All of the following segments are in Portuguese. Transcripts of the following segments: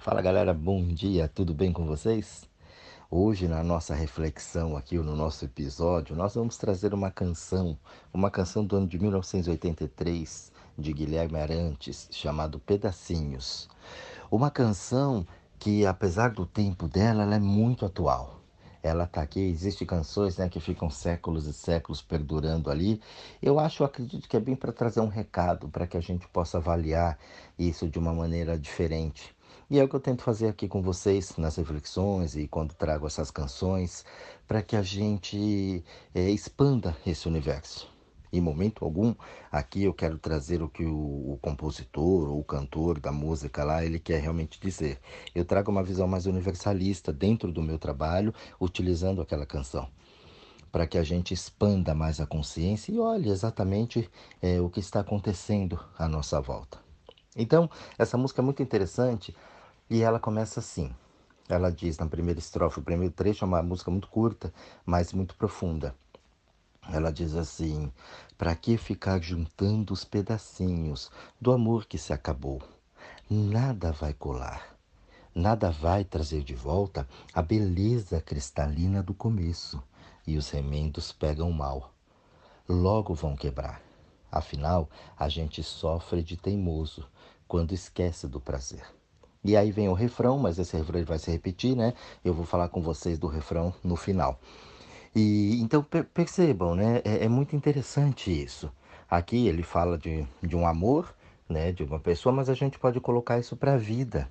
Fala galera, bom dia, tudo bem com vocês? Hoje, na nossa reflexão aqui, no nosso episódio, nós vamos trazer uma canção, uma canção do ano de 1983, de Guilherme Arantes, chamado Pedacinhos. Uma canção que, apesar do tempo dela, ela é muito atual ela está aqui. Existem canções né, que ficam séculos e séculos perdurando ali. Eu acho, eu acredito que é bem para trazer um recado, para que a gente possa avaliar isso de uma maneira diferente. E é o que eu tento fazer aqui com vocês nas reflexões e quando trago essas canções, para que a gente é, expanda esse universo. Em momento algum, aqui eu quero trazer o que o, o, compositor ou o cantor da música lá ele quer realmente dizer. Eu trago uma visão mais universalista dentro do meu trabalho, utilizando aquela canção, para que a gente expanda mais a consciência e olhe exatamente é, o que está acontecendo à nossa volta. Então, essa música é muito interessante e ela começa assim. Ela diz na primeira estrofe, o primeiro trecho é uma música muito curta, mas muito profunda. Ela diz assim: Para que ficar juntando os pedacinhos do amor que se acabou? Nada vai colar, nada vai trazer de volta a beleza cristalina do começo, e os remendos pegam mal. Logo vão quebrar. Afinal, a gente sofre de teimoso quando esquece do prazer. E aí vem o refrão, mas esse refrão vai se repetir, né? Eu vou falar com vocês do refrão no final. E então per percebam, né? É, é, muito interessante isso. Aqui ele fala de, de um amor, né? De uma pessoa, mas a gente pode colocar isso para a vida.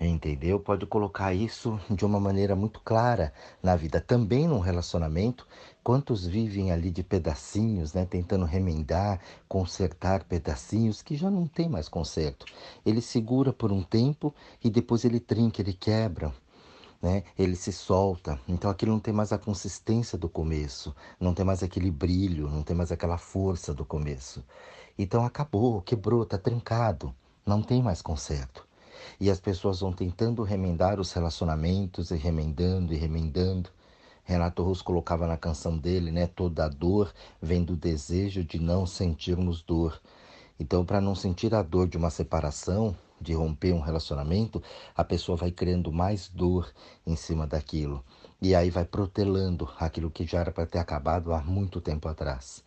Entendeu? Pode colocar isso de uma maneira muito clara na vida. Também num relacionamento, quantos vivem ali de pedacinhos, né? Tentando remendar, consertar pedacinhos que já não tem mais conserto. Ele segura por um tempo e depois ele trinca, ele quebra né? Ele se solta. Então aquilo não tem mais a consistência do começo, não tem mais aquele brilho, não tem mais aquela força do começo. Então acabou, quebrou, tá trincado, não tem mais conserto. E as pessoas vão tentando remendar os relacionamentos e remendando e remendando. Renato Russo colocava na canção dele, né? Toda a dor vem do desejo de não sentirmos dor. Então, para não sentir a dor de uma separação, de romper um relacionamento, a pessoa vai criando mais dor em cima daquilo. E aí vai protelando aquilo que já era para ter acabado há muito tempo atrás.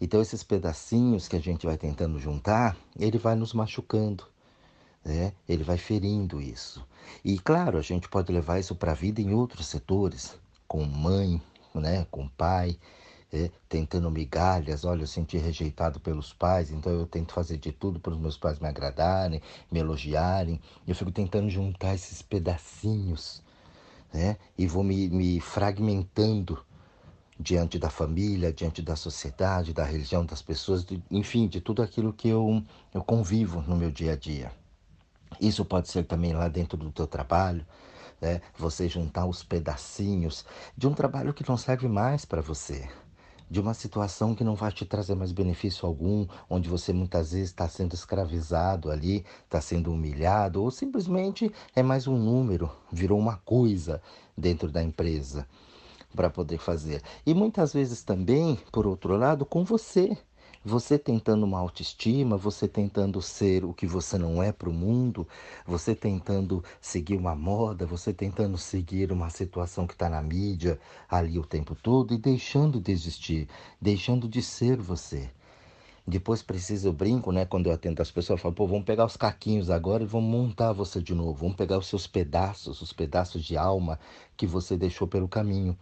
Então, esses pedacinhos que a gente vai tentando juntar, ele vai nos machucando, né? ele vai ferindo isso. E, claro, a gente pode levar isso para a vida em outros setores, com mãe, né? com pai, é, tentando migalhas. Olha, eu senti rejeitado pelos pais, então eu tento fazer de tudo para os meus pais me agradarem, me elogiarem. Eu fico tentando juntar esses pedacinhos, né? E vou me, me fragmentando diante da família, diante da sociedade, da religião, das pessoas, de, enfim, de tudo aquilo que eu, eu convivo no meu dia a dia. Isso pode ser também lá dentro do teu trabalho, né? Você juntar os pedacinhos de um trabalho que não serve mais para você, de uma situação que não vai te trazer mais benefício algum, onde você muitas vezes está sendo escravizado ali, está sendo humilhado, ou simplesmente é mais um número, virou uma coisa dentro da empresa para poder fazer. E muitas vezes também, por outro lado, com você. Você tentando uma autoestima, você tentando ser o que você não é para o mundo, você tentando seguir uma moda, você tentando seguir uma situação que está na mídia ali o tempo todo e deixando de existir, deixando de ser você. Depois precisa, eu brinco, né? Quando eu atendo as pessoas, eu falo, pô, vamos pegar os caquinhos agora e vamos montar você de novo. Vamos pegar os seus pedaços, os pedaços de alma que você deixou pelo caminho.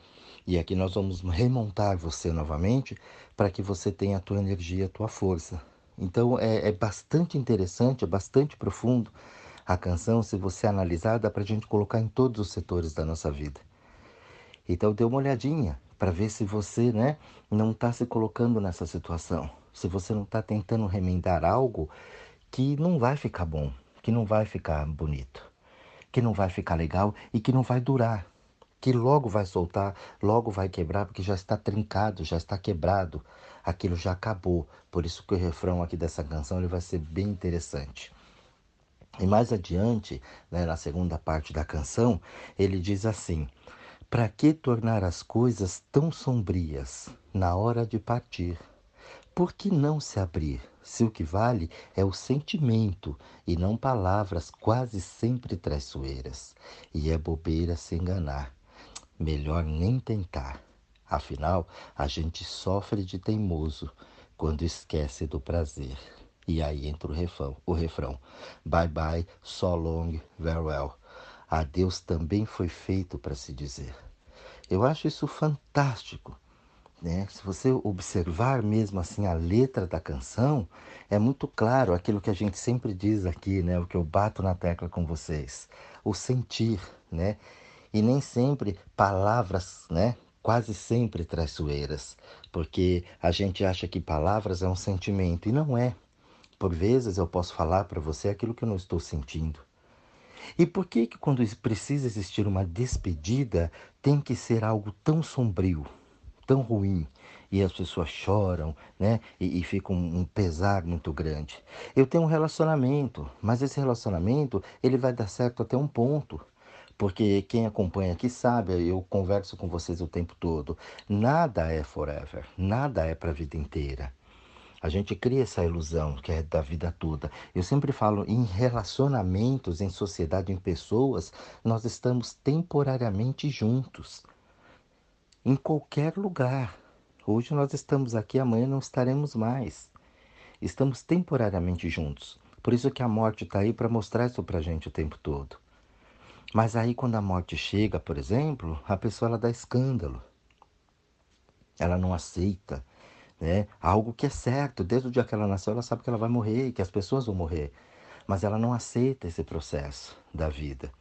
E aqui nós vamos remontar você novamente para que você tenha a tua energia, a tua força. Então é, é bastante interessante, é bastante profundo a canção, se você analisar, dá para a gente colocar em todos os setores da nossa vida. Então dê uma olhadinha para ver se você né, não está se colocando nessa situação, se você não está tentando remendar algo que não vai ficar bom, que não vai ficar bonito, que não vai ficar legal e que não vai durar que logo vai soltar, logo vai quebrar, porque já está trincado, já está quebrado, aquilo já acabou. Por isso que o refrão aqui dessa canção ele vai ser bem interessante. E mais adiante, né, na segunda parte da canção, ele diz assim: Para que tornar as coisas tão sombrias na hora de partir? Por que não se abrir se o que vale é o sentimento e não palavras quase sempre traiçoeiras. E é bobeira se enganar. Melhor nem tentar. Afinal, a gente sofre de teimoso quando esquece do prazer. E aí entra o refrão, o refrão. Bye bye, so long, farewell. Adeus também foi feito para se dizer. Eu acho isso fantástico. Né? Se você observar mesmo assim a letra da canção, é muito claro aquilo que a gente sempre diz aqui, né? o que eu bato na tecla com vocês, o sentir, né? E nem sempre palavras, né? Quase sempre traiçoeiras, porque a gente acha que palavras é um sentimento e não é. Por vezes eu posso falar para você aquilo que eu não estou sentindo. E por que que quando precisa existir uma despedida tem que ser algo tão sombrio, tão ruim? E as pessoas choram, né? E, e fica um, um pesar muito grande. Eu tenho um relacionamento, mas esse relacionamento ele vai dar certo até um ponto. Porque quem acompanha aqui sabe, eu converso com vocês o tempo todo. Nada é forever, nada é para a vida inteira. A gente cria essa ilusão que é da vida toda. Eu sempre falo em relacionamentos, em sociedade, em pessoas, nós estamos temporariamente juntos. Em qualquer lugar. Hoje nós estamos aqui, amanhã não estaremos mais. Estamos temporariamente juntos. Por isso que a morte está aí para mostrar isso para a gente o tempo todo. Mas aí quando a morte chega, por exemplo, a pessoa ela dá escândalo. Ela não aceita né? Algo que é certo, desde o dia que ela nasceu, ela sabe que ela vai morrer que as pessoas vão morrer, mas ela não aceita esse processo da vida.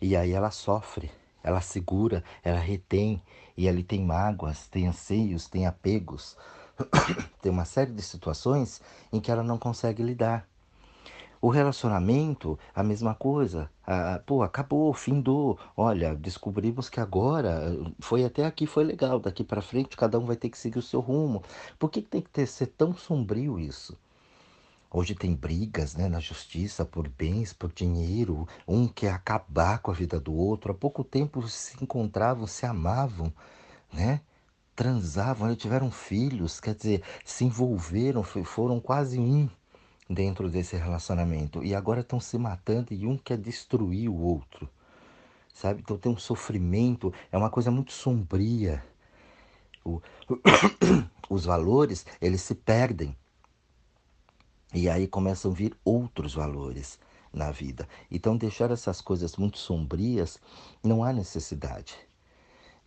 E aí ela sofre, ela segura, ela retém, e ali tem mágoas, tem anseios, tem apegos, tem uma série de situações em que ela não consegue lidar. O relacionamento, a mesma coisa. Ah, pô, acabou, findou. Olha, descobrimos que agora foi até aqui, foi legal. Daqui para frente, cada um vai ter que seguir o seu rumo. Por que, que tem que ter, ser tão sombrio isso? Hoje tem brigas né, na justiça por bens, por dinheiro. Um quer acabar com a vida do outro. Há pouco tempo se encontravam, se amavam, né? transavam, tiveram filhos, quer dizer, se envolveram, foram quase um dentro desse relacionamento e agora estão se matando e um quer destruir o outro, sabe? Então tem um sofrimento, é uma coisa muito sombria. O, os valores eles se perdem e aí começam a vir outros valores na vida. Então deixar essas coisas muito sombrias não há necessidade.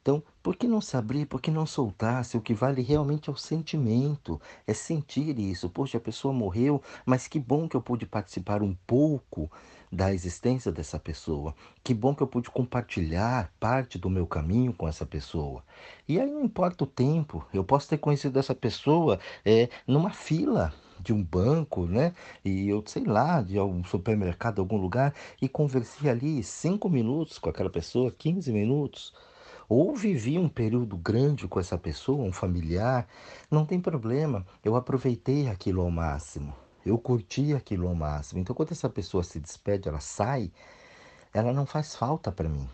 Então, por que não se abrir? Por que não soltar? Se o que vale realmente é o sentimento, é sentir isso. Poxa, a pessoa morreu, mas que bom que eu pude participar um pouco da existência dessa pessoa. Que bom que eu pude compartilhar parte do meu caminho com essa pessoa. E aí não importa o tempo, eu posso ter conhecido essa pessoa é, numa fila de um banco, né? E eu sei lá, de algum supermercado, algum lugar, e conversei ali cinco minutos com aquela pessoa, 15 minutos ou vivi um período grande com essa pessoa, um familiar, não tem problema. Eu aproveitei aquilo ao máximo. Eu curti aquilo ao máximo. Então, quando essa pessoa se despede, ela sai, ela não faz falta para mim.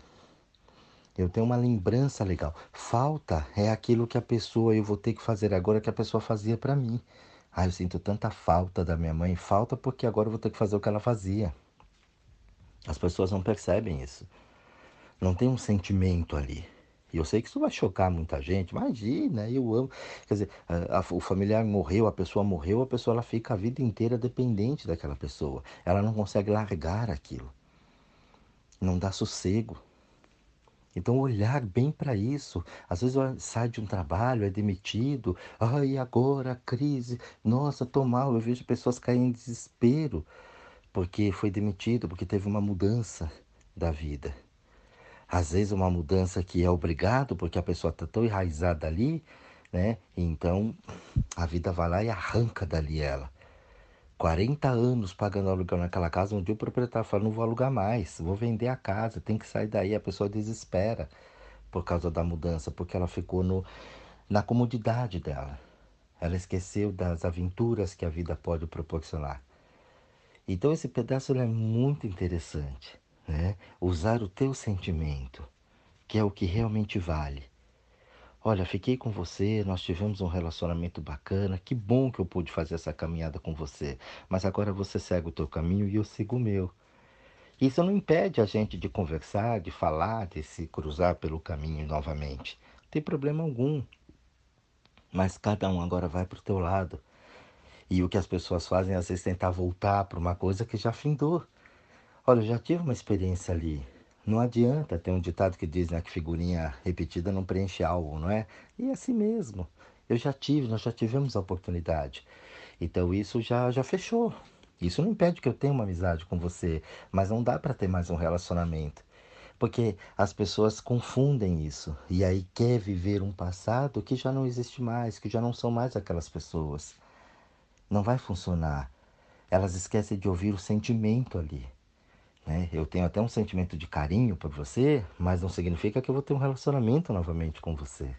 Eu tenho uma lembrança legal. Falta é aquilo que a pessoa eu vou ter que fazer agora que a pessoa fazia para mim. Ah, eu sinto tanta falta da minha mãe. Falta porque agora eu vou ter que fazer o que ela fazia. As pessoas não percebem isso. Não tem um sentimento ali. E eu sei que isso vai chocar muita gente. Imagina, eu amo. Quer dizer, a, a, o familiar morreu, a pessoa morreu, a pessoa ela fica a vida inteira dependente daquela pessoa. Ela não consegue largar aquilo. Não dá sossego. Então, olhar bem para isso. Às vezes sai de um trabalho, é demitido. Ai, agora, crise. Nossa, tô mal. Eu vejo pessoas caírem em desespero porque foi demitido, porque teve uma mudança da vida às vezes uma mudança que é obrigado, porque a pessoa está tão enraizada ali, né? Então a vida vai lá e arranca dali ela. 40 anos pagando aluguel naquela casa, um dia o proprietário fala, não vou alugar mais, vou vender a casa, tem que sair daí. A pessoa desespera por causa da mudança, porque ela ficou no, na comodidade dela. Ela esqueceu das aventuras que a vida pode proporcionar. Então esse pedaço é muito interessante né? Usar o teu sentimento, que é o que realmente vale. Olha, fiquei com você, nós tivemos um relacionamento bacana, que bom que eu pude fazer essa caminhada com você, mas agora você segue o teu caminho e eu sigo o meu. Isso não impede a gente de conversar, de falar, de se cruzar pelo caminho novamente. Não tem problema algum. Mas cada um agora vai para o teu lado. E o que as pessoas fazem às vezes tentar voltar para uma coisa que já findou. Olha, eu já tive uma experiência ali. Não adianta, tem um ditado que diz né, que figurinha repetida não preenche algo, não é? E é assim mesmo. Eu já tive, nós já tivemos a oportunidade. Então isso já, já fechou. Isso não impede que eu tenha uma amizade com você, mas não dá para ter mais um relacionamento. Porque as pessoas confundem isso e aí quer viver um passado que já não existe mais, que já não são mais aquelas pessoas. Não vai funcionar. Elas esquecem de ouvir o sentimento ali. Né? Eu tenho até um sentimento de carinho por você, mas não significa que eu vou ter um relacionamento novamente com você.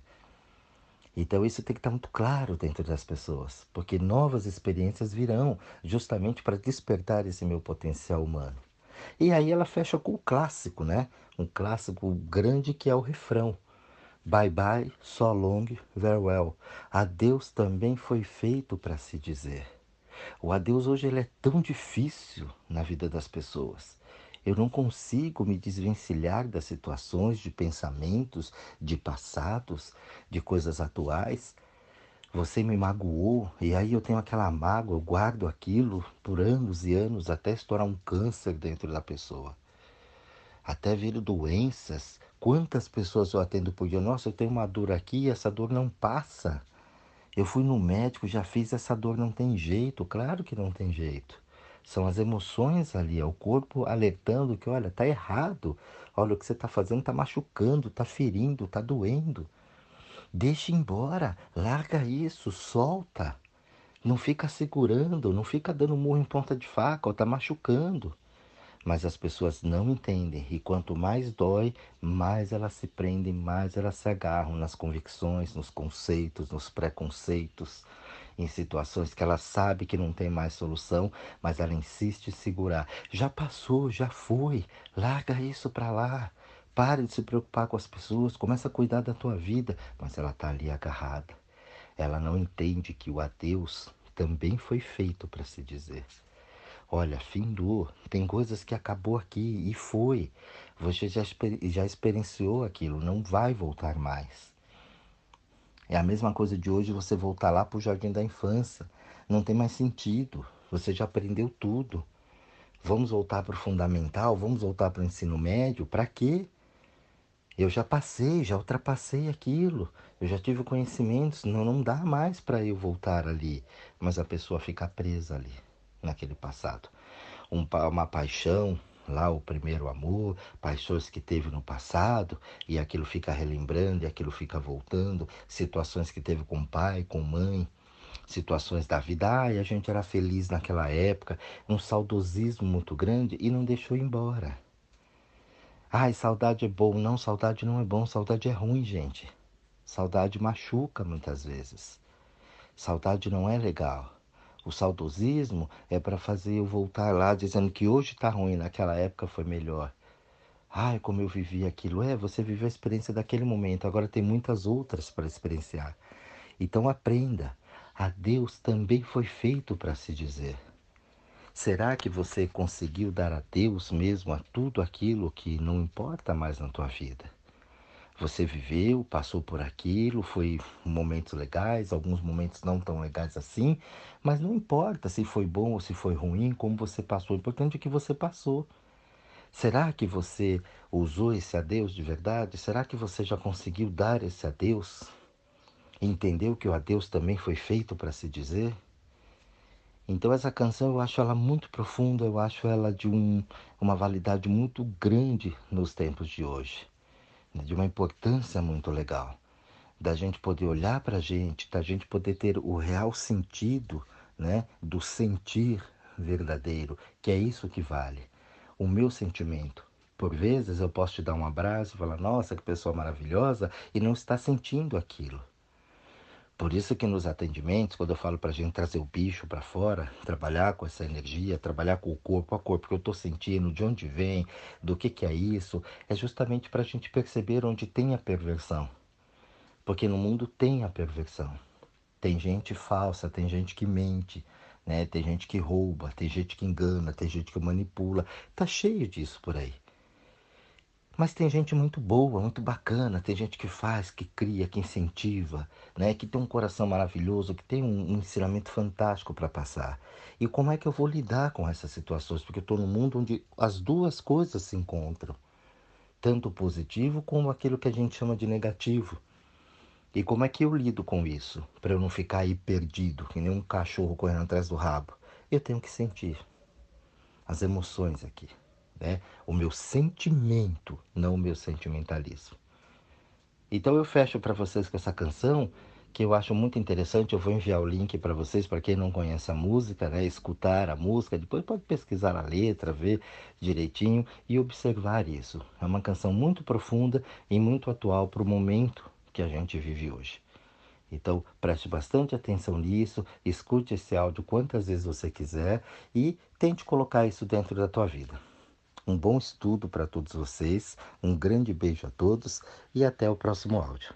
Então isso tem que estar muito claro dentro das pessoas, porque novas experiências virão justamente para despertar esse meu potencial humano. E aí ela fecha com o clássico, né? Um clássico grande que é o refrão. Bye bye, so long, farewell. Adeus também foi feito para se dizer. O adeus hoje ele é tão difícil na vida das pessoas. Eu não consigo me desvencilhar das situações, de pensamentos, de passados, de coisas atuais. Você me magoou e aí eu tenho aquela mágoa, eu guardo aquilo por anos e anos até estourar um câncer dentro da pessoa. Até vir doenças. Quantas pessoas eu atendo por dia? Nossa, eu tenho uma dor aqui e essa dor não passa. Eu fui no médico, já fiz essa dor, não tem jeito. Claro que não tem jeito. São as emoções ali, é o corpo alertando que, olha, tá errado. Olha, o que você está fazendo está machucando, está ferindo, está doendo. Deixa embora, larga isso, solta. Não fica segurando, não fica dando murro em ponta de faca, ou tá machucando. Mas as pessoas não entendem e quanto mais dói, mais elas se prendem, mais elas se agarram nas convicções, nos conceitos, nos preconceitos em situações que ela sabe que não tem mais solução, mas ela insiste em segurar. Já passou, já foi, larga isso para lá. Pare de se preocupar com as pessoas, começa a cuidar da tua vida, mas ela está ali agarrada. Ela não entende que o adeus também foi feito para se dizer. Olha, findou, tem coisas que acabou aqui e foi. Você já, já experienciou aquilo, não vai voltar mais. É a mesma coisa de hoje você voltar lá para o jardim da infância. Não tem mais sentido. Você já aprendeu tudo. Vamos voltar para o fundamental? Vamos voltar para o ensino médio? Para quê? Eu já passei, já ultrapassei aquilo. Eu já tive conhecimentos. Não, não dá mais para eu voltar ali. Mas a pessoa fica presa ali, naquele passado. Um, uma paixão, lá o primeiro amor, paixões que teve no passado, e aquilo fica relembrando, e aquilo fica voltando, situações que teve com pai, com mãe, situações da vida, ai, a gente era feliz naquela época, um saudosismo muito grande e não deixou embora. Ai, saudade é bom. Não, saudade não é bom, saudade é ruim, gente. Saudade machuca muitas vezes. Saudade não é legal. O saudosismo é para fazer eu voltar lá dizendo que hoje está ruim, naquela época foi melhor. Ai, como eu vivi aquilo. É, você viveu a experiência daquele momento, agora tem muitas outras para experienciar. Então aprenda. A Deus também foi feito para se dizer. Será que você conseguiu dar a Deus mesmo a tudo aquilo que não importa mais na tua vida? Você viveu, passou por aquilo, foi momentos legais, alguns momentos não tão legais assim, mas não importa se foi bom ou se foi ruim, como você passou, o importante é que você passou. Será que você usou esse adeus de verdade? Será que você já conseguiu dar esse adeus? Entendeu que o adeus também foi feito para se dizer? Então essa canção eu acho ela muito profunda, eu acho ela de um, uma validade muito grande nos tempos de hoje de uma importância muito legal, da gente poder olhar para a gente, da gente poder ter o real sentido né, do sentir verdadeiro, que é isso que vale. O meu sentimento. Por vezes eu posso te dar um abraço e falar, nossa, que pessoa maravilhosa, e não está sentindo aquilo. Por isso que nos atendimentos, quando eu falo para a gente trazer o bicho para fora, trabalhar com essa energia, trabalhar com o corpo a corpo, que eu estou sentindo, de onde vem, do que, que é isso, é justamente para a gente perceber onde tem a perversão. Porque no mundo tem a perversão. Tem gente falsa, tem gente que mente, né? Tem gente que rouba, tem gente que engana, tem gente que manipula. Tá cheio disso por aí. Mas tem gente muito boa, muito bacana, tem gente que faz, que cria, que incentiva, né? que tem um coração maravilhoso, que tem um, um ensinamento fantástico para passar. E como é que eu vou lidar com essas situações? Porque eu estou num mundo onde as duas coisas se encontram, tanto o positivo como aquilo que a gente chama de negativo. E como é que eu lido com isso? Para eu não ficar aí perdido, que nem um cachorro correndo atrás do rabo. Eu tenho que sentir as emoções aqui né? o meu sentimento, não o meu sentimentalismo. Então eu fecho para vocês com essa canção que eu acho muito interessante. Eu vou enviar o link para vocês, para quem não conhece a música, né? escutar a música. Depois pode pesquisar a letra, ver direitinho e observar isso. É uma canção muito profunda e muito atual para o momento que a gente vive hoje. Então preste bastante atenção nisso, escute esse áudio quantas vezes você quiser e tente colocar isso dentro da tua vida. Um bom estudo para todos vocês, um grande beijo a todos e até o próximo áudio.